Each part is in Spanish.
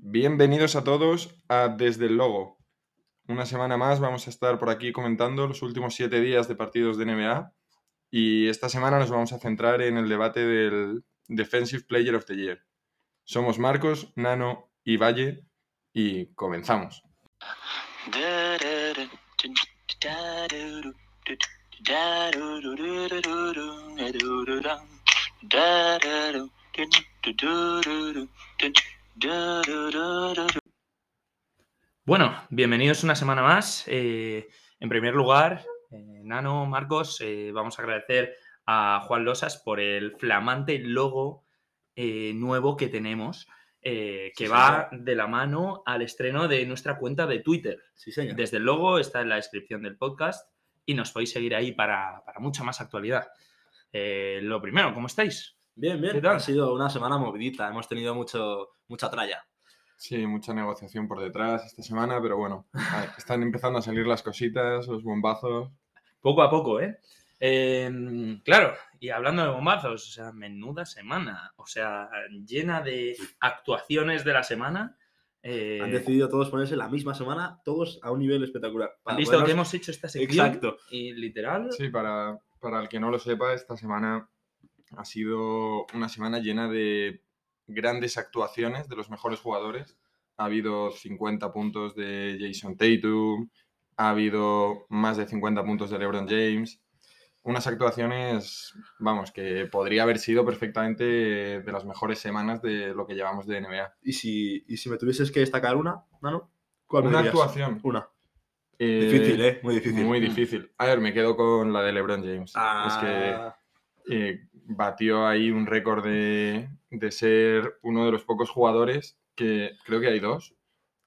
Bienvenidos a todos a Desde el Logo. Una semana más vamos a estar por aquí comentando los últimos siete días de partidos de NBA y esta semana nos vamos a centrar en el debate del Defensive Player of the Year. Somos Marcos, Nano y Valle y comenzamos. Bueno, bienvenidos una semana más. Eh, en primer lugar, eh, Nano, Marcos, eh, vamos a agradecer a Juan Losas por el flamante logo nuevo que tenemos, que Sí, va de la mano al estreno de nuestra cuenta de Twitter. Sí, señor. Desde el logo está en la descripción del podcast y nos podéis seguir ahí para, para mucha más actualidad. Lo primero, ¿cómo estáis? Bien, bien. Ha sido una semana movidita. Hemos tenido mucho, mucha tralla. Sí, mucha negociación por detrás esta semana, pero bueno, están empezando a salir las cositas, los bombazos. Poco a poco, ¿eh? Eh, claro, y hablando de bombazos, o sea, menuda semana, o sea, llena de actuaciones de la semana. eh, Han decidido todos ponerse la misma semana, todos a un nivel espectacular. ¿Han visto que hemos hecho esta sección? Exacto. Y literal, Sí, para, para el que no lo sepa, esta semana ha sido una semana llena de grandes actuaciones de los mejores jugadores. Ha habido 50 puntos de Jason Tatum, ha habido más de 50 puntos de LeBron James. Unas actuaciones, vamos, que podría haber sido perfectamente de las mejores semanas de lo que llevamos de NBA. Y si, y si me tuvieses que destacar una, Nano, ¿cuál me Una dirías? actuación. Una. eh, Difícil, ¿eh? Muy difícil. Muy Mm. difícil. A ver, me quedo con la de LeBron James. Es que Ah, eh, batió ahí un récord de, de ser uno de los pocos jugadores que creo que hay dos.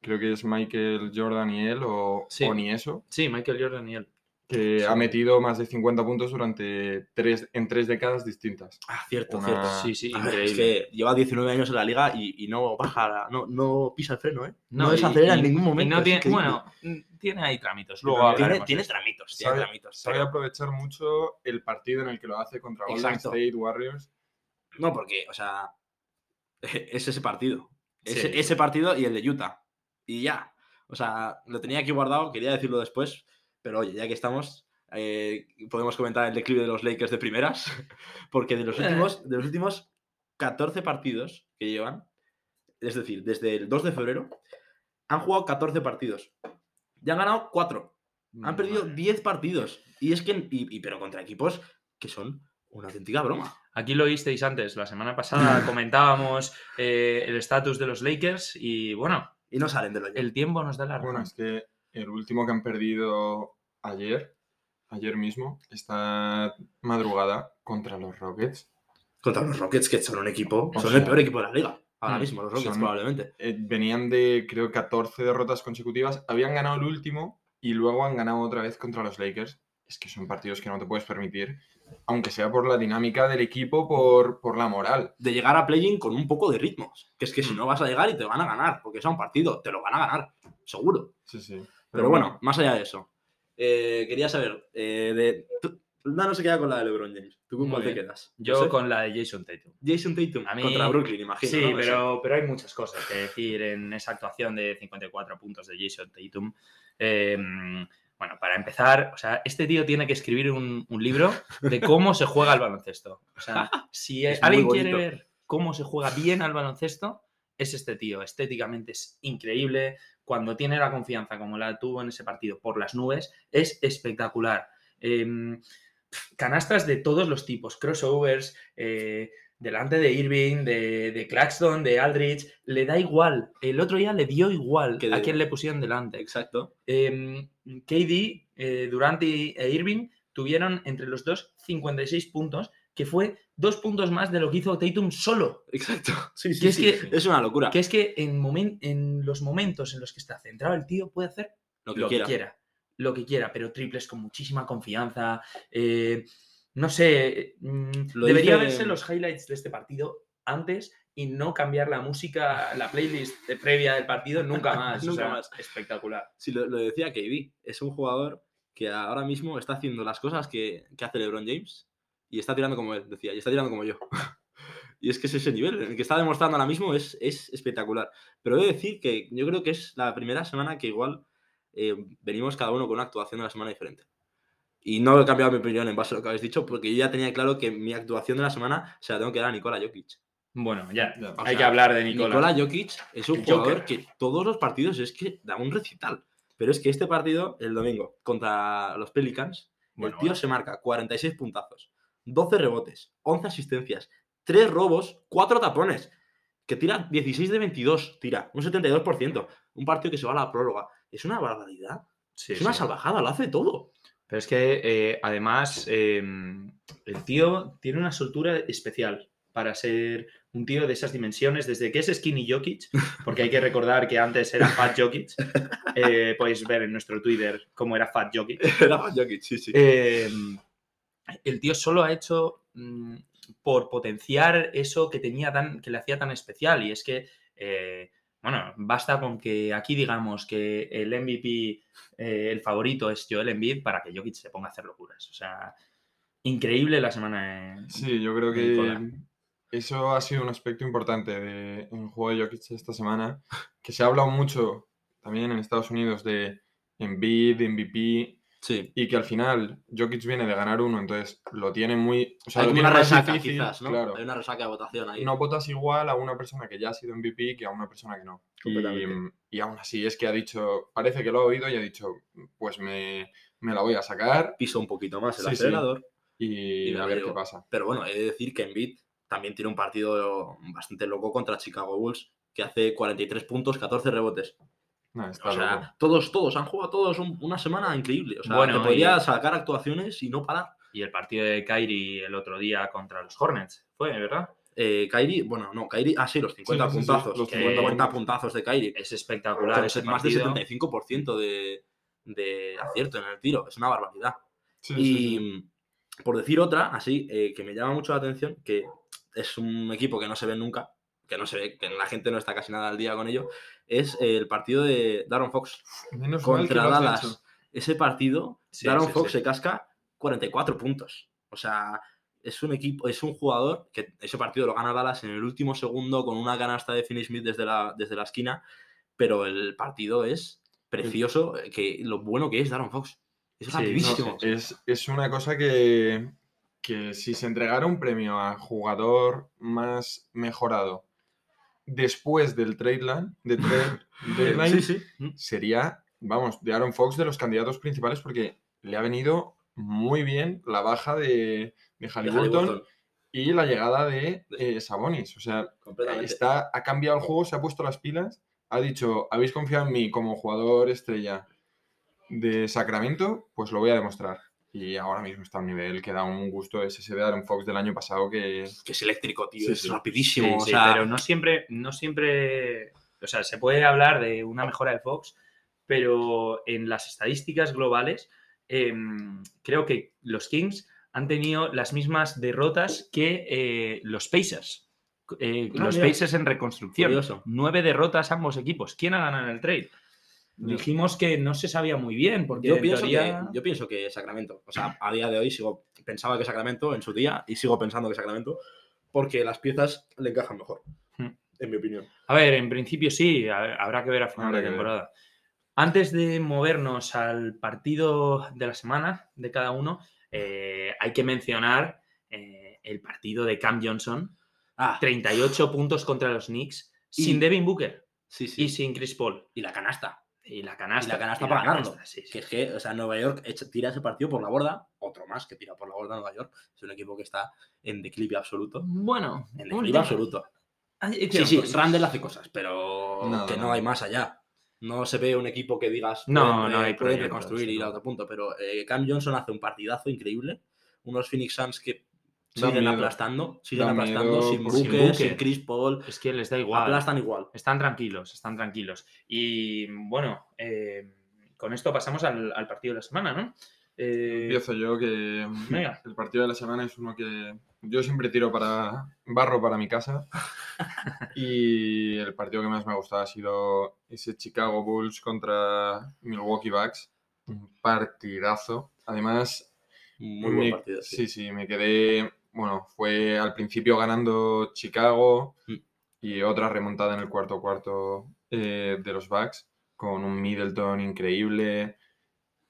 Creo que es Michael Jordan y él, o, Sí. o ni eso, sí, Michael Jordan y él. que Sí. ha metido más de 50 puntos durante tres, en tres décadas distintas. ah, cierto, Una- cierto. Sí, sí, increíble. es que lleva 19 años en la liga y, y no baja, la- no, no pisa el freno, ¿eh? No, y- desacelera y- en ningún y momento. no tiene, bueno, tiene ahí trámitos. Y Luego tiene, tiene tramitos, tiene Sabe, tramitos. sabe pero- aprovechar mucho el partido en el que lo hace contra Golden Exacto. State Warriors. No, porque, o sea, es ese partido. Ese, Sí. ese partido y el de Utah. Y ya. O sea, lo tenía aquí guardado, quería decirlo después, pero oye, ya que estamos, eh, podemos comentar el declive de los Lakers de primeras, porque de los Eh. últimos, de los últimos 14 partidos que llevan, es decir, desde el 2 de febrero, han jugado 14 partidos. Ya han ganado 4. Han perdido Madre. 10 partidos. Y es que, y, y- pero contra equipos que son una auténtica broma. Aquí lo visteis antes, la semana pasada comentábamos eh, el estatus de los Lakers y bueno, Y no salen de lo el tiempo nos da la razón. Bueno, es que el último que han perdido ayer, ayer mismo, esta madrugada contra los Rockets, Contra los Rockets, que son un equipo. O son sea, el peor equipo de la liga. Ahora mm, mismo, los Rockets, son- probablemente. eh, venían de, creo, 14 derrotas consecutivas. Habían ganado el último y luego han ganado otra vez contra los Lakers. Es que son partidos que no te puedes permitir, aunque sea por la dinámica del equipo, por, por la moral. De llegar a play-in con un poco de ritmos. Que es que si Mm. no vas a llegar y te van a ganar. Porque es un partido, te lo van a ganar. Seguro. Sí, sí. Pero, bueno, más allá de eso. eh, quería saber. eh, de, tú- no se queda con la de LeBron James. ¿Tú con cuál te quedas? Yo sé. con la de Jason Tatum. Jason Tatum. A mí- Contra Brooklyn, imagino. Sí, pero, pero hay muchas cosas que decir en esa actuación de 54 puntos de Jason Tatum. Eh, bueno, para empezar, o sea, este tío tiene que escribir un, un libro de cómo se juega al baloncesto. O sea, si Es alguien quiere ver cómo se juega bien al baloncesto, es este tío. Estéticamente es increíble. Cuando tiene la confianza como la tuvo en ese partido por las nubes, es espectacular. Em, canastas de todos los tipos, crossovers, eh, delante de Irving, de, de Claxton, de Aldridge, le da igual. El otro día le dio igual Que a quien le pusieron delante. Exacto. Em, KD, eh, Durant y- e Irving tuvieron entre los dos 56 puntos, que fue dos puntos más de lo que hizo Tatum solo. Exacto. Sí, sí, Que es que- es una locura. Que es que en, momen- en los momentos en los que está centrado el tío puede hacer Lo que, quiera. Lo que quiera, pero triples con muchísima confianza. eh, no sé, mm, Lo debería dice- verse los highlights de este partido antes y no cambiar la música, la playlist de previa del partido nunca más. o Nunca sea, más. Espectacular. Sí, lo, lo decía KD. Es un jugador que ahora mismo está haciendo las cosas que, que hace LeBron James y está tirando como él, decía, y está tirando como yo. Y es que es ese nivel, el que está demostrando ahora mismo es, es espectacular. Pero he de decir que yo creo que es la primera semana que igual eh, venimos cada uno con una actuación de la semana diferente. Y no he cambiado mi opinión en base a lo que habéis dicho, porque yo ya tenía claro que mi actuación de la semana se la tengo que dar a Nikola Jokic. Bueno, ya, o hay sea, que hablar de Nicolás. Nikola Jokic es un jugador Joker. que todos los partidos es que da un recital. Pero es que este partido, el domingo, contra los Pelicans, Bueno, el tío bueno. se marca 46 puntazos, 12 rebotes, 11 asistencias, 3 robos, 4 tapones, que tira 16 de 22, tira un 72%. Un partido que se va a la prórroga. Es una barbaridad. Sí, es una sí. salvajada, lo hace todo. Pero es que eh, además em, el tío tiene una soltura especial para ser un tío de esas dimensiones, desde que es Skinny Jokic, porque hay que recordar que antes era Fat Jokic. eh, podéis ver en nuestro Twitter cómo era Fat Jokic. Era Jokic, sí, sí. Em, el tío solo ha hecho mm, por potenciar eso que tenía tan, que le hacía tan especial. Y es que, eh, bueno, basta con que aquí digamos que el MVP, eh, el favorito es Joel Embiid para que Jokic se ponga a hacer locuras. O sea, increíble la semana. de- Sí, yo creo que eso ha sido un aspecto importante de, en el juego de Jokic esta semana, que se ha hablado mucho también en Estados Unidos de Embiid, MVP, Sí. y que al final Jokic viene de ganar uno, entonces lo tiene muy... O sea, Hay lo como tiene una resaca, difícil, quizás, ¿no? claro. Hay una resaca de votación ahí. No votas igual a una persona que ya ha sido MVP que a una persona que no. Y, Completamente. y aún así es que ha dicho, parece que lo ha oído y ha dicho, pues me, me la voy a sacar Piso un poquito más el Sí, sí. acelerador. y, a ver digo, qué pasa. Pero bueno, he de decir que Embiid también tiene un partido bastante loco contra Chicago Bulls, que hace 43 puntos, 14 rebotes. Está O sea, loco. todos, todos, han jugado todos un- una semana increíble. O sea, Bueno, te podría y- sacar actuaciones y no parar. Y el partido de Kyrie el otro día contra los Hornets, fue, ¿verdad? Eh, Kyrie, bueno, no, Kyrie, ah, sí, los 50 sí, sí, sí, puntazos. los que 50 50 puntos. puntazos de Kyrie. Es espectacular ese más de partido. 75% de, de acierto en el tiro. Es una barbaridad. Sí, Y por decir otra, así, eh, que me llama mucho la atención, que es un equipo que no se ve nunca, que no se ve, que la gente no está casi nada al día con ello, es el partido de Darren Fox Menos contra Dallas. Ese partido, Sí, Darren sí, Fox sí. se casca 44 puntos. O sea, es un equipo, es un jugador que ese partido lo gana Dallas en el último segundo con una canasta de Finney Smith desde la, desde la esquina, pero el partido es precioso, eh, que lo bueno que es Darren Fox. Es no, rapidísimo. Es, es una cosa que, que si se entregara un premio a jugador más mejorado después del trade line, de trade deadline, Sí, sí. sería, vamos, de Aaron Fox de los candidatos principales porque le ha venido muy bien la baja de, de Halliburton y la llegada de eh, Sabonis. O sea, está, ha cambiado el juego, se ha puesto las pilas, ha dicho, habéis confiado en mí como jugador estrella de Sacramento, pues lo voy a demostrar. Y ahora mismo está a un nivel que da un gusto. Es ese de Aaron Fox del año pasado que... Que es eléctrico, tío. Sí, es sí. rapidísimo. Sí, o sí, sea, pero no siempre, no siempre, o sea, se puede hablar de una mejora de Fox, pero en las estadísticas globales em, creo que los Kings han tenido las mismas derrotas que eh, los Pacers. Eh, Ah, los mira. Pacers en reconstrucción. Curioso. Nueve derrotas ambos equipos. ¿Quién ha ganado en el trade? Dijimos que no se sabía muy bien, porque yo en pienso, teoría- que, yo pienso que Sacramento, o sea, a día de hoy sigo, pensaba que Sacramento en su día y sigo pensando que Sacramento porque las piezas le encajan mejor, Hmm. en mi opinión. A ver, en principio sí, a- habrá que ver a final Habrá de ver. temporada. Antes de movernos al partido de la semana de cada uno, eh, hay que mencionar eh, el partido de Cam Johnson. Ah, 38 puntos contra los Knicks, Y- sin Devin Booker sí, sí. y sin Chris Paul. Y la canasta. Y la canasta. Y la canasta para ganarlo. canasta, sí, sí. Que es que, o sea, Nueva York echa- tira ese partido por la borda, otro más que tira por la borda Nueva York. Es un equipo que está en declive absoluto. Bueno, En declive absoluto. Sí, sí, cosas. Randall hace cosas, pero que no hay más allá. No se ve un equipo que digas No, pueden, no eh, hay pueden reconstruir y ir a otro punto, pero eh, Cam Johnson hace un partidazo increíble. Unos Phoenix Suns que siguen miedo. aplastando, siguen Da aplastando miedo sin Booker, sin Booker. Chris Paul, Es que les da igual. aplastan igual. Están tranquilos, están tranquilos. Y bueno, eh, con esto pasamos al, al partido de la semana, ¿no? Eh, Empiezo yo que venga. el partido de la semana es uno que yo siempre tiro para barro para mi casa y el partido que más me ha gustado ha sido ese Chicago Bulls contra Milwaukee Bucks. Un partidazo. Además, Muy buen partido. Sí. Sí, sí, me quedé bueno, fue al principio ganando Chicago Mm. y otra remontada en el cuarto cuarto eh, de los Bucks con un Middleton increíble.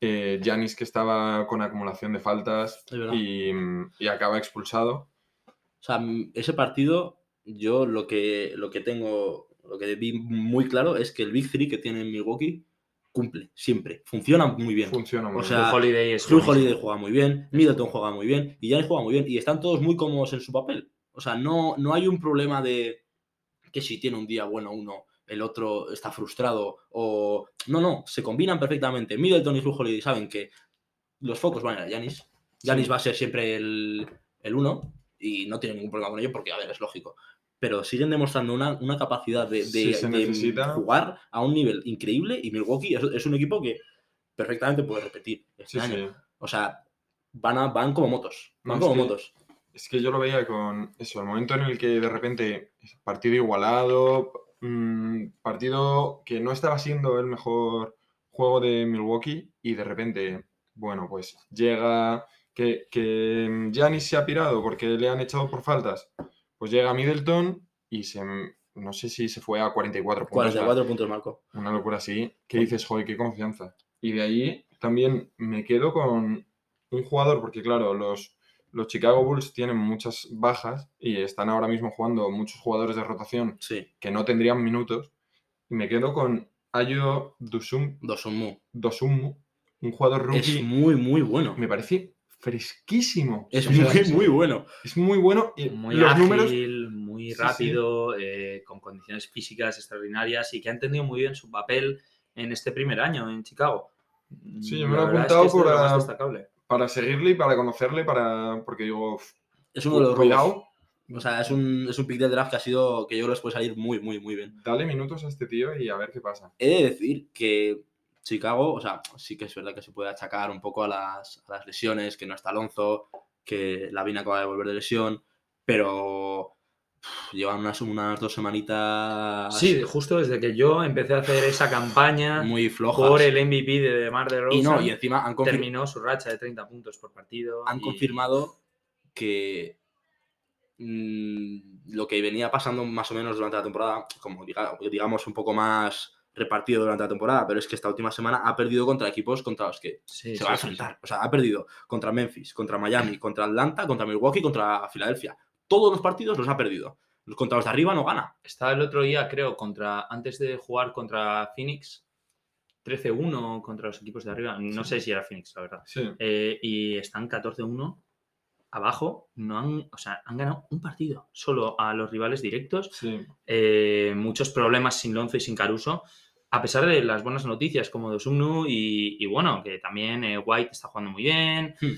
eh, Giannis que estaba con acumulación de faltas y, y acaba expulsado. O sea, ese partido, yo lo que, lo que tengo, lo que vi muy claro es que el Big Three que tiene Milwaukee cumple, siempre. Funciona muy bien. Funciona muy O bien. sea, Drew Holiday es Drew buenísimo. Holiday juega muy bien, Middleton juega muy bien y Giannis juega muy bien y están todos muy cómodos en su papel. O sea, no, no hay un problema de que si tiene un día bueno uno, el otro está frustrado o... No, no, se combinan perfectamente. Middleton y Drew Holiday saben que los focos van a ir a Giannis. Giannis va a ser siempre el, el uno y no tiene ningún problema con ello porque, a ver, es lógico. Pero siguen demostrando una, una capacidad de, de- Sí, se de necesita. jugar a un nivel increíble y Milwaukee es, es un equipo que perfectamente puede repetir este Sí, año. sí. O sea, van, a- van como motos. Van No, es como que- motos. Es que yo lo veía con eso, el momento en el que de repente partido igualado, mm, partido que no estaba siendo el mejor juego de Milwaukee y de repente, bueno, pues llega que, que Giannis se ha pirado porque le han echado por faltas, pues llega Middleton y se, no sé si se fue a 44 puntos. 44 puntos, Marco. Una locura así, que dices, joder, qué confianza. Y de ahí también me quedo con un jugador, porque claro, los, los Chicago Bulls tienen muchas bajas y están ahora mismo jugando muchos jugadores de rotación Sí, que no tendrían minutos. Y me quedo con Ayo Dusum, Dosunmu. Dosunmu, un jugador rookie. Es muy, muy bueno. Me parece fresquísimo. Es O sea, muy, muy bueno. es muy bueno y Muy los ágil, números muy Sí, sí. rápido, eh, con condiciones físicas extraordinarias y que ha entendido muy bien su papel en este primer año en Chicago. Sí, yo me lo he es apuntado que es de para seguirle y para conocerle, para porque digo, "Uf, Es uno de los cuidado. O sea, es un, es un pick del draft que ha sido que yo creo que les puede salir muy, muy, muy bien. dale minutos a este tío y a ver qué pasa. He de decir que Chicago, o sea, sí que es verdad que se puede achacar un poco a las, a las lesiones, que no está Alonso, que Lavina acaba de volver de lesión, pero llevan unas, unas dos semanitas Sí, justo desde que yo empecé a hacer esa campaña muy flojas. por el MVP de DeMar DeRozan, y no, y encima han, confir- terminó su racha de 30 puntos por partido. han y- confirmado que mm, lo que venía pasando más o menos durante la temporada, como diga- digamos un poco más repartido durante la temporada, pero es que esta última semana ha perdido contra equipos contra los que Sí, se sí, va a sí. enfrentar. O sea, ha perdido contra Memphis, contra Miami, contra Atlanta, contra Milwaukee, contra Filadelfia. Todos los partidos los ha perdido. Los contra los de arriba no gana. Estaba el otro día, creo, contra antes de jugar contra Phoenix, 13-1 contra los equipos de arriba. No sé si era Phoenix, la verdad. Sí, Eh, y están 14-1 abajo. No han, o sea, han ganado un partido solo a los rivales directos. sí. Eh, muchos problemas sin Lonzo y sin Caruso. A pesar de las buenas noticias como Dosumnu y, y bueno, que también eh, White está jugando muy bien. Hmm.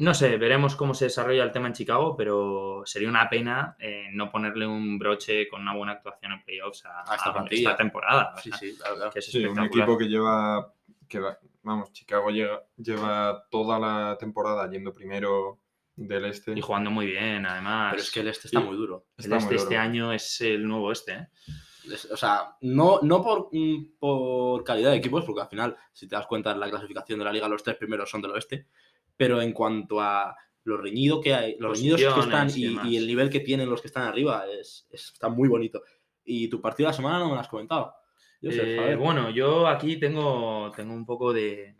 No sé, veremos cómo se desarrolla el tema en Chicago, pero sería una pena eh, no ponerle un broche con una buena actuación en playoffs a, A esta a temporada. Sí, sí, la verdad. que es Sí, un equipo que lleva, que va- vamos, Chicago llega- lleva toda la temporada yendo primero del este. Y jugando muy bien, además. Pero es que el este está Sí. muy duro. Está este, este año es el nuevo este. ¿eh? O sea, no, no por, mm, por calidad de equipos, porque al final, si te das cuenta, en la clasificación de la liga los tres primeros son del oeste, pero en cuanto a lo reñido que hay, los reñidos que están y el nivel que tienen los que están arriba, es, es- está muy bonito. Y tu partido de la semana no me lo has comentado. Yo sé, Eh, bueno, yo aquí tengo, tengo un poco de,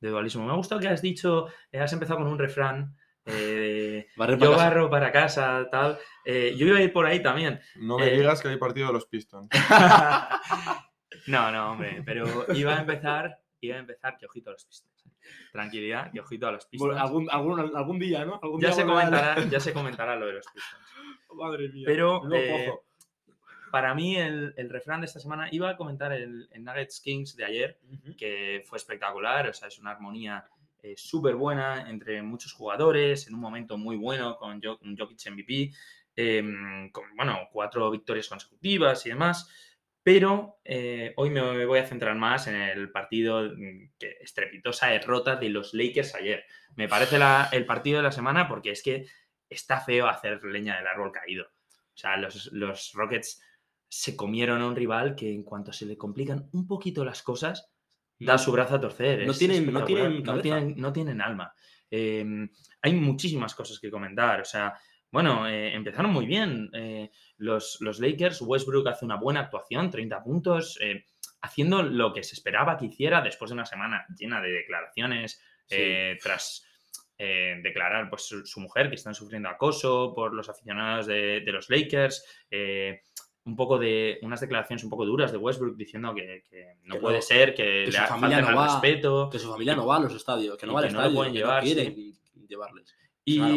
de dualismo. Me ha gustado que has dicho, eh, has empezado con un refrán. Eh, yo barro para casa, tal. Eh, yo iba a ir por ahí también. No me eh, digas que hay partido de los Pistons. no, no, hombre, pero iba a empezar, iba a empezar, que ojito a los Pistons. Tranquilidad, que ojito a los Pistons. algún, algún, algún día, ¿no? Algún ya, día se comentará, ya se comentará lo de los Pistons. Madre mía. Pero, eh, pozo. Para mí, el, el refrán de esta semana iba a comentar el, el Nuggets Kings de ayer, que fue espectacular, o sea, es una armonía eh, súper buena entre muchos jugadores, en un momento muy bueno con Jokic MVP, em, con, bueno, cuatro victorias consecutivas y demás, pero eh, hoy me voy a centrar más en el partido, mm, estrepitosa derrota de los Lakers ayer. Me parece el partido de la semana porque es que está feo hacer leña del árbol caído. O sea, los, los Rockets se comieron a un rival que en cuanto se le complican un poquito las cosas, da su brazo a torcer. No es tienen- no tienen no tienen, no tienen alma. Em, hay muchísimas cosas que comentar. O sea, bueno, eh, empezaron muy bien eh, los, los Lakers. Westbrook hace una buena actuación, 30 puntos, eh, haciendo lo que se esperaba que hiciera después de una semana llena de declaraciones Sí. tras eh, declarar pues, su, su mujer que están sufriendo acoso por los aficionados de, de los Lakers. eh, un poco de unas declaraciones un poco duras de Westbrook diciendo que, que no Que puede no- ser, que, que le su ha- familia no va, respeto. Que su familia no va a los estadios, que no va al que no estadio, pueden llevar, quieren llevarles. Es una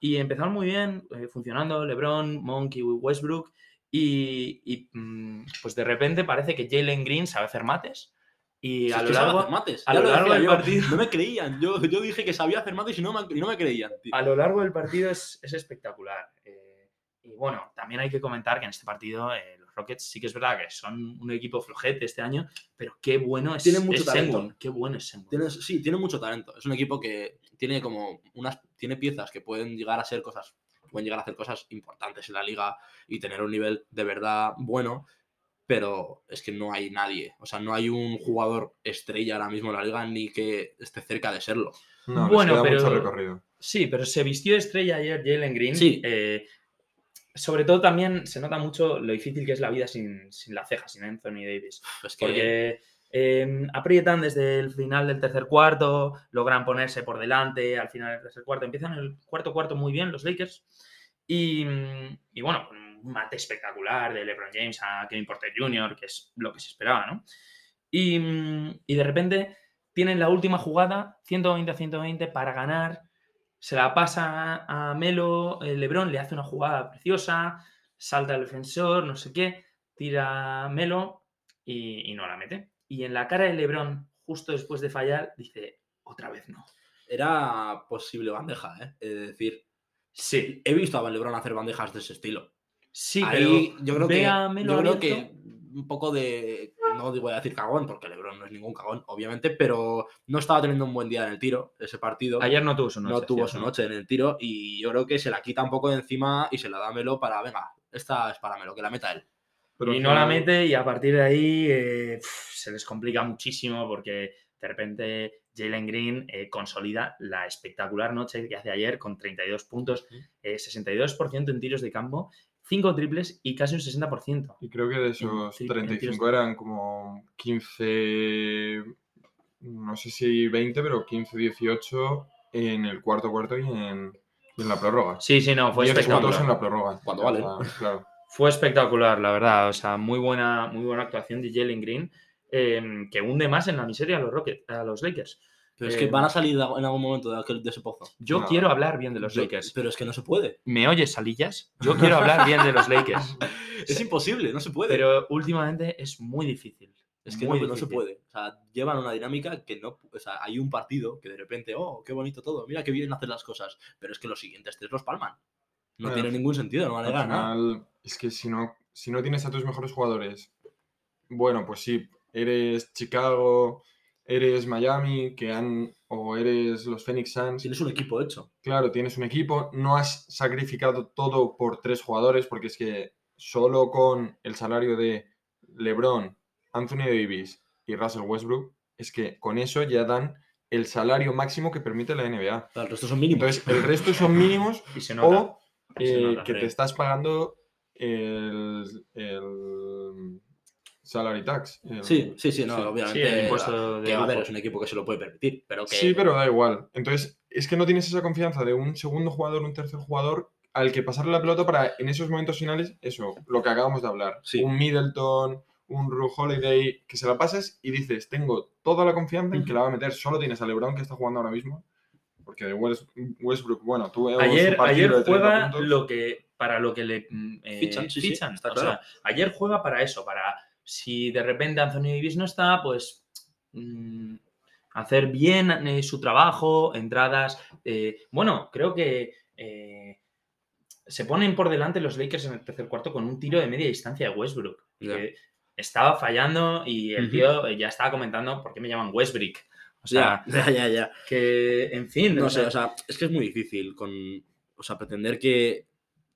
Y, y empezaron muy bien, eh, funcionando LeBron, Monk y Westbrook. Y, y, mm, pues de repente parece que Jalen Green sabe hacer mates. Y Si a lo largo, mates. a lo largo del yo, partido- No me creían. Yo, yo dije que sabía hacer mates y no me, y no me creían. tío. a lo largo del partido es, es espectacular. Eh, y bueno, también hay que comentar que en este partido eh, los Rockets sí que es verdad que son un equipo flojete este año, pero qué bueno es, Tienen mucho es talento. Sengun, Qué bueno es Sengun. Tienes- sí, tiene mucho talento. Es un equipo que tiene como unas tiene piezas que pueden llegar a ser cosas, pueden llegar a hacer cosas importantes en la liga y tener un nivel de verdad bueno, pero es que no hay nadie. O sea, no hay un jugador estrella ahora mismo en la liga ni que esté cerca de serlo. No, Bueno, les queda mucho pero- recorrido. Sí, pero se vistió de estrella ayer Jalen Green. Sí. Eh, sobre todo también se nota mucho lo difícil que es la vida sin, sin la ceja, sin Anthony Davis. Que Porque eh, aprietan desde el final del tercer cuarto, logran ponerse por delante al final del tercer cuarto. Empiezan el cuarto cuarto muy bien los Lakers. Y, y bueno, un mate espectacular de LeBron James a Kevin Porter Jr., que es lo que se esperaba, ¿no? Y, y de repente tienen la última jugada, 120 a 120, para ganar. Se la pasa a Melo, eh, LeBron le hace una jugada preciosa, salta el defensor, no sé qué, tira a Melo y, y no la mete. Y en la cara de LeBron, justo después de fallar, dice, otra vez no. era posible bandeja, ¿eh? Es decir, Sí, he visto a LeBron hacer bandejas de ese estilo. sí, Ahí pero yo creo que, yo creo que un poco de, no voy a decir cagón, porque LeBron no es ningún cagón, obviamente, pero no estaba teniendo un buen día en el tiro ese partido. Ayer no tuvo su noche. no tuvo su noche en el tiro y yo creo que se la quita un poco de encima y se la da a Melo para, venga, esta es para Melo, que la meta él. Pero y no la mete y a partir de ahí eh, se les complica muchísimo porque de repente Jalen Green eh, consolida la espectacular noche que hace ayer con 32 puntos, eh, 62% en tiros de campo, 5 triples y casi un 60%. Y creo que de esos en 35 eran como 15, no sé si 20, pero 15, 18 en el cuarto cuarto y en, y en la prórroga. Sí, sí, no, fue 10 puntos espectacular. en la prórroga. Cuando O vale. sea, Claro. Fue espectacular, la verdad. O sea, muy buena, muy buena actuación de Jalen Green, eh, que hunde más en la miseria a los Rockets, a los Lakers. Pero es Eh, que van a salir de- en algún momento de, aquel, de ese pozo. Yo No. quiero hablar bien de los Yo- Lakers. Pero es que no se puede. ¿Me oyes, Salillas? Yo quiero hablar bien de los Lakers. Es imposible, no se puede. Pero últimamente es muy difícil. es que muy no, no se difícil. puede. O sea, llevan una dinámica que no. O sea, hay un partido que de repente, oh, qué bonito todo, mira qué bien hacer las cosas. Pero es que los siguientes tres los palman. No Bueno, tiene ningún sentido, no Al vale nada. final, es que si no, si no tienes a tus mejores jugadores, bueno, pues sí, eres Chicago, eres Miami, que han, o eres los Phoenix Suns, Tienes un equipo hecho. Claro, tienes un equipo, no has sacrificado todo por tres jugadores, porque es que solo con el salario de LeBron, Anthony Davis y Russell Westbrook, es que con eso ya dan el salario máximo que permite la NBA. El resto son mínimos. Entonces, el resto son mínimos Y se nota. o se eh, nota, que te estás pagando el, el salary tax. el- Sí, sí, sí, no, sí. obviamente. Sí, el impuesto de que, a ver, lujo. es un equipo que se lo puede permitir, pero que. Sí, pero da igual. Entonces, es que no tienes esa confianza de un segundo jugador, un tercer jugador, al que pasarle la pelota para en esos momentos finales, eso, lo que acabamos de hablar. Sí. Un Middleton, un Ru Holiday, que se la pasas y dices, tengo toda la confianza en que la va a meter. Solo tienes a LeBron que está jugando ahora mismo. Porque de West- Westbrook, bueno, tuvo Ayer, ayer de 30 juega lo que, para lo que le mm, eh, Fichan, sí, sí, fichan. está O claro. sea, ayer juega para eso, para si de repente Anthony Davis no está, pues mm, hacer bien eh, su trabajo, entradas. eh, bueno, creo que eh, se ponen por delante los Lakers en el tercer cuarto con un tiro de media distancia de Westbrook. Que estaba fallando y el tío ya estaba comentando por qué me llaman Westbrick. O sea, ya, ya, ya, ya. que, en fin, No o sé, sea, o sea, es que es muy difícil con. O sea, pretender que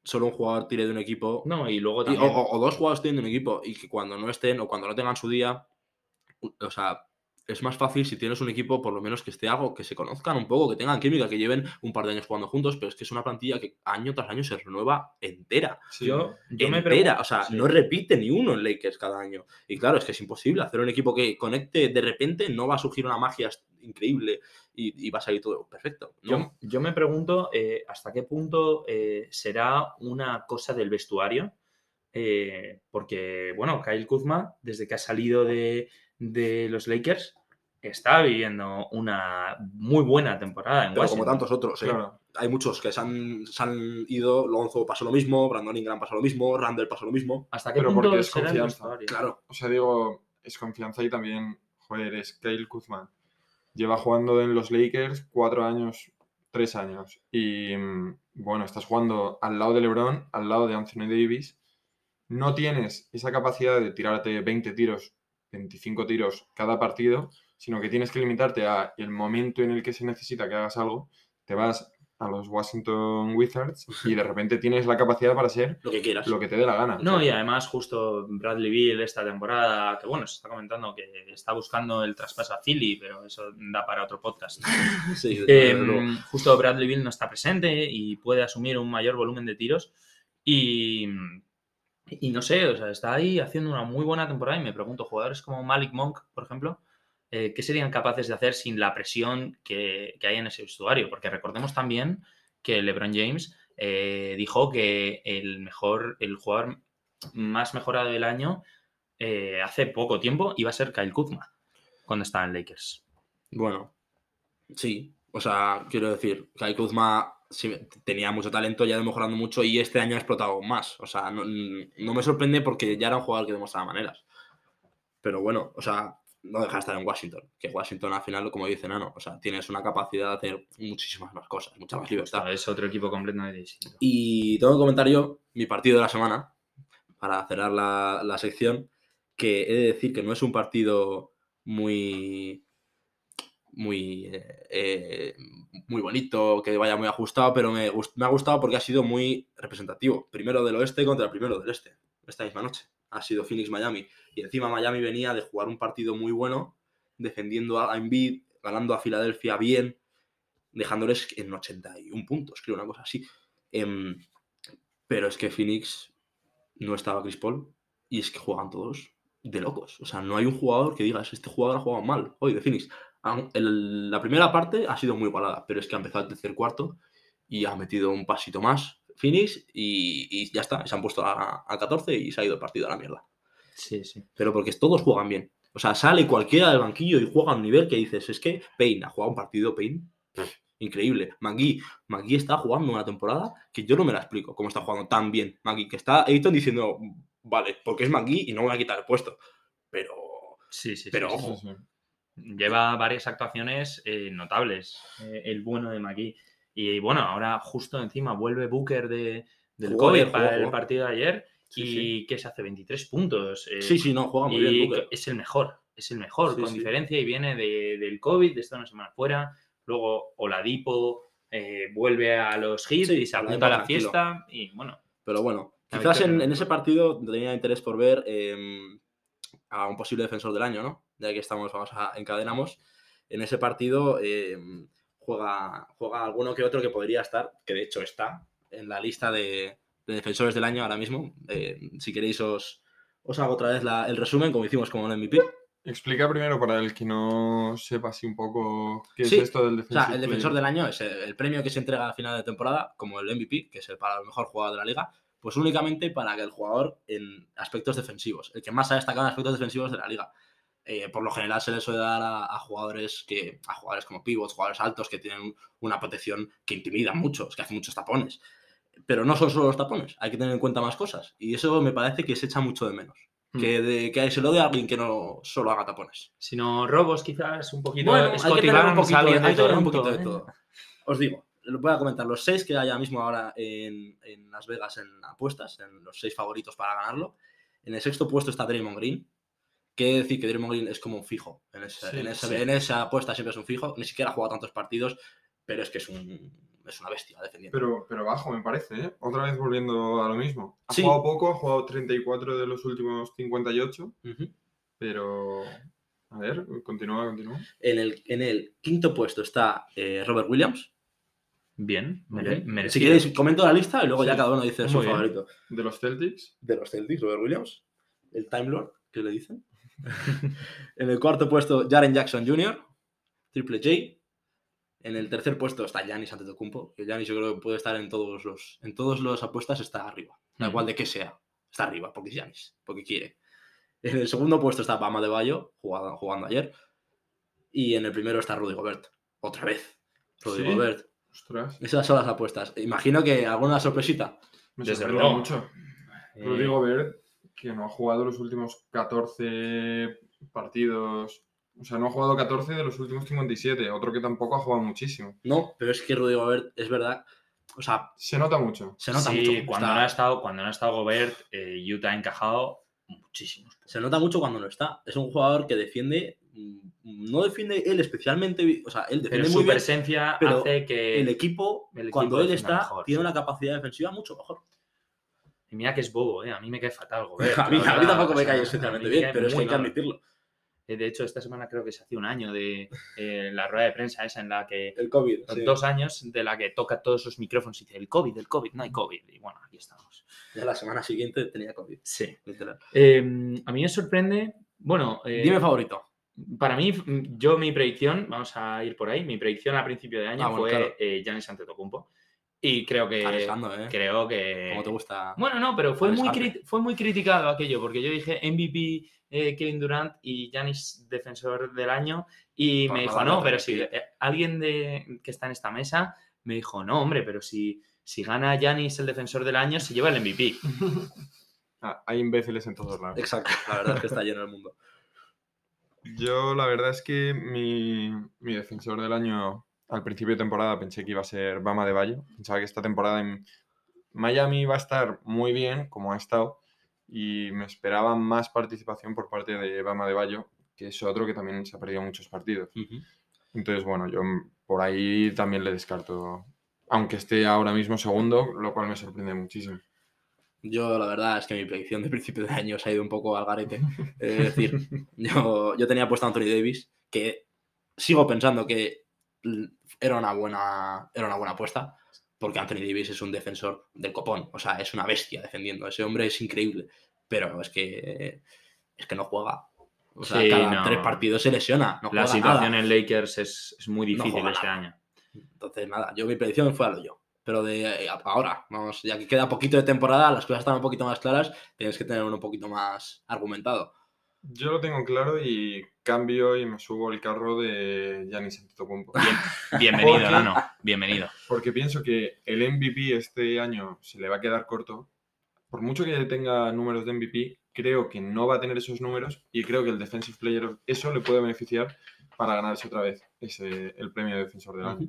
solo un jugador tire de un equipo. no, y luego también... o, o- o dos jugadores tiren de un equipo y que cuando no estén o cuando no tengan su día. O sea, es más fácil si tienes un equipo, por lo menos que esté algo, que se conozcan un poco, que tengan química, que lleven un par de años jugando juntos, pero es que es una plantilla que año tras año se renueva entera. Sí. Yo, yo me entera. pregunto. O sea, sí. no repite ni uno en Lakers cada año. Y claro, es que es imposible hacer un equipo que conecte de repente, no va a surgir una magia increíble y, y va a salir todo perfecto. ¿no? Yo, yo me pregunto eh, hasta qué punto eh, será una cosa del vestuario, eh, porque, bueno, Kyle Kuzma, desde que ha salido de, de los Lakers, está viviendo una muy buena temporada en Pero como tantos otros, ¿eh? Claro. hay muchos que se han, se han ido, Lonzo pasó lo mismo, Brandon Ingram pasó lo mismo, Randall pasó lo mismo. ¿Hasta qué Pero punto porque es confianza. Claro, O sea, digo, es confianza y también, joder, es Kyle Kuzma. Lleva jugando en los Lakers cuatro años, tres años. Y mm, bueno, estás jugando al lado de LeBron, al lado de Anthony Davis. No tienes esa capacidad de tirarte 20 tiros, 25 tiros cada partido, sino que tienes que limitarte a el momento en el que se necesita que hagas algo. Te vas a los Washington Wizards y de repente tienes la capacidad para ser lo que quieras. lo que te dé la gana. No, y además justo Bradley Bill esta temporada, que bueno, se está comentando que está buscando el traspaso a Philly, pero eso da para otro podcast. Sí, Eh, luego. justo Bradley Bill no está presente y puede asumir un mayor volumen de tiros. Y, y no sé, o sea, está ahí haciendo una muy buena temporada y me pregunto, jugadores como Malik Monk, por ejemplo, eh, ¿qué serían capaces de hacer sin la presión que, que hay en ese vestuario? Porque recordemos también que LeBron James eh, dijo que el mejor, el jugador más mejorado del año eh, hace poco tiempo iba a ser Kyle Kuzma cuando estaba en Lakers. Bueno, sí. O sea, quiero decir, Kai Kuzma sí, tenía mucho talento, ya mejorando mucho y este año ha explotado más. O sea, no, no me sorprende porque ya era un jugador que demostraba maneras. Pero bueno, o sea, no deja de estar en Washington. Que Washington al final, como dice Nano, o sea, tienes una capacidad de hacer muchísimas más cosas, mucha más libertad. Es otro equipo completamente distinto. Y tengo que comentar yo mi partido de la semana, para cerrar la, la sección, que he de decir que no es un partido muy muy eh, eh, muy bonito, que vaya muy ajustado, pero me, me ha gustado porque ha sido muy representativo. Primero del oeste contra el primero del este, esta misma noche. Ha sido Phoenix-Miami. Y encima Miami venía de jugar un partido muy bueno, defendiendo a Embiid, ganando a Filadelfia bien, dejándoles en 81 puntos, creo, una cosa así. Em, pero es que Phoenix no estaba Chris Paul y es que juegan todos de locos. O sea, no hay un jugador que digas, este jugador ha jugado mal hoy de Phoenix. El- la primera parte ha sido muy igualada, pero es que ha empezado el tercer cuarto y ha metido un pasito más Phoenix y, y ya está. Se han puesto a, a 14 y se ha ido el partido a la mierda. Sí, sí. Pero porque todos juegan bien. O sea, sale cualquiera del banquillo y juega a un nivel que dices, es que Payne ha jugado un partido, Payne. Increíble. Magui, Magui está jugando una temporada que yo no me la explico cómo está jugando tan bien. Magui, que está Ayton diciendo, vale, porque es Magui y no me voy a quitar el puesto. Pero, Sí, sí, sí, Pero sí, ojo. Lleva varias actuaciones eh, notables, eh, el bueno de McGee. Y bueno, ahora justo encima vuelve Booker de, del Jugó COVID para jugó, el partido de ayer. Sí, y sí. que se hace 23 puntos. eh, sí, sí, no, juega muy y bien. Booker. es el mejor, es el mejor, Sí, con diferencia, y viene de- del COVID, de estar una semana fuera. Luego Oladipo vuelve a los hits y se apunta a la tranquilo. fiesta. Y bueno, Pero bueno, quizás en, ese partido tenía interés por ver em, a un posible defensor del año, ¿no? Ya que estamos, vamos a encadenamos. En ese partido em, juega, juega alguno que otro que podría estar, que de hecho está en la lista de, de defensores del año ahora mismo. Eh, si queréis os, os hago otra vez la- el resumen, como hicimos con el MVP. Explica primero para el que no sepa así un poco qué Sí, es esto del O defensive sea, el defensor del año es el, el premio que se entrega a final de temporada, como el MVP, que es el para el mejor jugador de la liga, pues únicamente para que el jugador en aspectos defensivos, el que más ha destacado en aspectos defensivos de la liga. Eh, por lo general se le suele dar a, a jugadores que a jugadores como pivots, jugadores altos que tienen una protección que intimida mucho, que hace muchos tapones. Pero no son solo los tapones, hay que tener en cuenta más cosas. Y eso me parece que se echa mucho de menos. Hmm. Que, de, que se lo dé a alguien que no solo haga tapones. si no robos, quizás un poquito. Bueno, hay que Scottie tener un Barnes, poquito, alguien hay que tener un poquito de ¿eh? todo. Os digo, voy a comentar. Los seis que hay ahora mismo ahora en, en Las Vegas en apuestas, en los seis favoritos para ganarlo. En el sexto puesto está Draymond Green. Quiere decir que Draymond Green es como un fijo. En, ese- Sí, en, ese- sí. en esa apuesta siempre es un fijo. Ni siquiera ha jugado tantos partidos, pero es que es, un, es una bestia defendiendo. Pero, pero bajo, me parece, ¿eh? Otra vez volviendo a lo mismo. Ha Sí. jugado poco, ha jugado 34 de los últimos 58, Ujú. pero A ver, continúa, continúa. En el, en el quinto puesto está eh, Robert Williams. Bien, bien. Si queréis, comento la lista y luego ya cada uno dice su favorito. De los Celtics. De los Celtics, Robert Williams. El Time Lord, que le dicen. en el cuarto puesto, Jaren Jackson Jr., Triple J. En el tercer puesto está Giannis Antetokounmpo. Que Giannis yo creo que puede estar en todos los en todas las apuestas, está arriba. Da igual de qué sea. Está arriba, porque es Giannis, porque quiere. En el segundo puesto está Bama de Bayo, jugando, jugando ayer. Y en el primero está Rudy Gobert. Otra vez. Rudy ¿Sí? Gobert. Ostras, Esas son las apuestas. Imagino que alguna sorpresita. me Desde sorprende luego. mucho. Eh, Rudy Gobert, que no ha jugado los últimos 14 partidos. O sea, no ha jugado 14 de los últimos 57. Otro que tampoco ha jugado muchísimo. No, pero es que Rudy Gobert es verdad. O sea, Se nota mucho. se nota sí, mucho. cuando, está- no ha estado, cuando no ha estado Gobert, eh, Utah ha encajado muchísimos. Se nota mucho cuando no está. Es un jugador que defiende. Mm, No defiende él especialmente. O sea, él Pero defiende su muy bien. presencia pero hace que. El equipo, el equipo cuando él está, mejor, tiene sí. una capacidad defensiva mucho mejor. Y mira que es bobo, ¿eh? A mí me cae fatal Gobert. a, mí, a tampoco me cae especialmente bien, pero es que hay que admitirlo. Eh, De hecho, esta semana creo que se hacía un año de eh, la rueda de prensa esa en la que. El COVID. Dos años de la que toca todos sus micrófonos y dice el COVID, el COVID, no hay COVID. Y bueno, aquí estamos. Ya la semana siguiente tenía COVID. Sí. literal. Eh, a mí me sorprende. Bueno, eh, Dime favorito. Para mí, mm, yo mi predicción, vamos a ir por ahí, mi predicción a principio de año Ah, bueno, fue claro. eh, Giannis Antetokounmpo. Y creo que. Arriesgando, ¿eh? Creo que. Como te gusta. Bueno, no, pero fue muy, fue muy criticado aquello, porque yo dije MVP eh, Kevin Durant y Giannis defensor del año, y Por me dijo, no, pero si eh, alguien de, que está en esta mesa me dijo, no, hombre, pero si, si gana Giannis el defensor del año, se lleva el MVP. Ah, hay imbéciles en todos lados. Exacto. La verdad es que está lleno el mundo. Yo la verdad es que mi, mi defensor del año al principio de temporada pensé que iba a ser Bama de Bayo. Pensaba que esta temporada en Miami iba a estar muy bien, como ha estado, y me esperaba más participación por parte de Bama de Bayo, que es otro que también se ha perdido muchos partidos. Entonces, bueno, yo por ahí también le descarto, aunque esté ahora mismo segundo, lo cual me sorprende muchísimo. Yo la verdad es que mi predicción de principio de año se ha ido un poco al garete. Es decir, yo, yo tenía puesto a Anthony Davis, que sigo pensando que era una buena, era una buena apuesta, porque Anthony Davis es un defensor del copón. O sea, es una bestia defendiendo. Ese hombre es increíble. Pero es que es que no juega. O sea, Sí, cada no. tres partidos se lesiona. No La juega situación nada. en Lakers es, es muy difícil este nada. año. Entonces, nada, yo mi predicción fue a lo yo. Pero de eh, ahora, vamos, ya que queda poquito de temporada, las cosas están un poquito más claras, tienes que tener uno un poquito más argumentado. Yo lo tengo claro y cambio y me subo al carro de Giannis Antetokounmpo. Bienvenido, Porque- Nano. Bienvenido. Porque pienso que el MVP este año se le va a quedar corto. Por mucho que tenga números de MVP, creo que no va a tener esos números y creo que el Defensive Player eso le puede beneficiar para ganarse otra vez ese, el premio de defensor del año.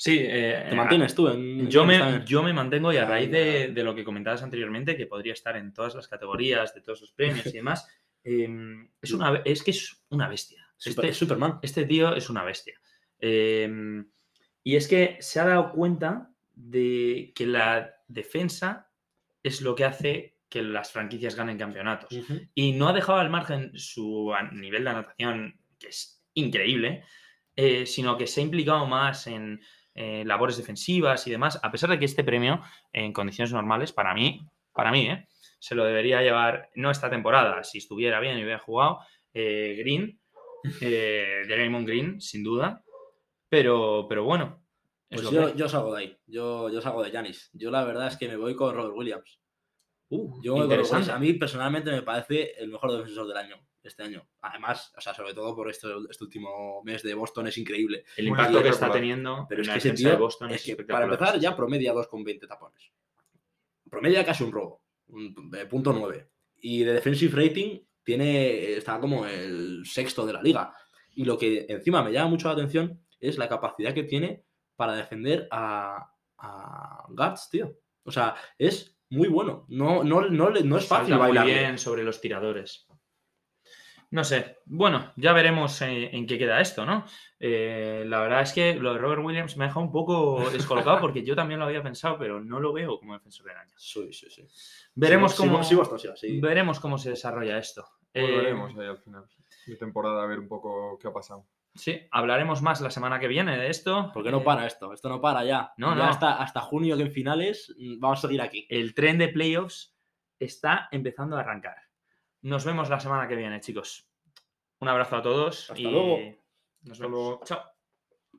Sí, eh, ¿Te mantienes tú en Yo en me, yo me mantengo y a raíz de, lo que comentabas anteriormente, que podría estar en todas las categorías, de todos los premios y demás, em, es, una, es que es una bestia. Super- Este, Superman. este tío es una bestia. Em, y es que se ha dado cuenta de que la defensa es lo que hace que las franquicias ganen campeonatos. Y no ha dejado al margen su nivel de anotación, que es increíble, eh, sino que se ha implicado más en eh, labores defensivas y demás, a pesar de que este premio, en condiciones normales, para mí, para mí, ¿eh? se lo debería llevar, no esta temporada, si estuviera bien y hubiera jugado, eh, Green, eh, Draymond Green, sin duda, pero, pero bueno. es Pues yo, salgo de ahí. Yo, yo salgo de Janis. Yo la verdad es que me voy con Robert Williams. Uh, Yo interesante. Williams. A mí personalmente me parece el mejor defensor del año, este año. Además, o sea, sobre todo por este, este último mes de Boston es increíble. El Muy impacto que está teniendo Pero en es la que ese defensa tío, de Boston es es que para empezar ya promedia 2,20 tapones. Promedia casi un robo, un eh, punto 9. Y de defensive rating tiene, está como el sexto de la liga. Y lo que encima me llama mucho la atención es la capacidad que tiene para defender a, a guards, tío. O sea, es muy bueno. No, no, no, no es fácil Salta muy bien sobre los tiradores. No sé. Bueno, ya veremos eh, en, qué queda esto, ¿no? Eh, la verdad es que lo de Robert Williams me deja un poco descolocado porque yo también lo había pensado, pero no lo veo como defensor del año. Sí, sí, sí. Veremos, cómo, sí, sí, veremos cómo se desarrolla esto. Pues Volveremos eh, ahí al final de temporada a ver un poco qué ha pasado. Sí, hablaremos más la semana que viene de esto. Porque no para esto, esto no para ya. No, no. Hasta, hasta junio que en finales mm, vamos a seguir aquí. El tren de playoffs está empezando a arrancar. Nos vemos la semana que viene, chicos. Un abrazo a todos Hasta y luego. nos vemos. Luego. Chao.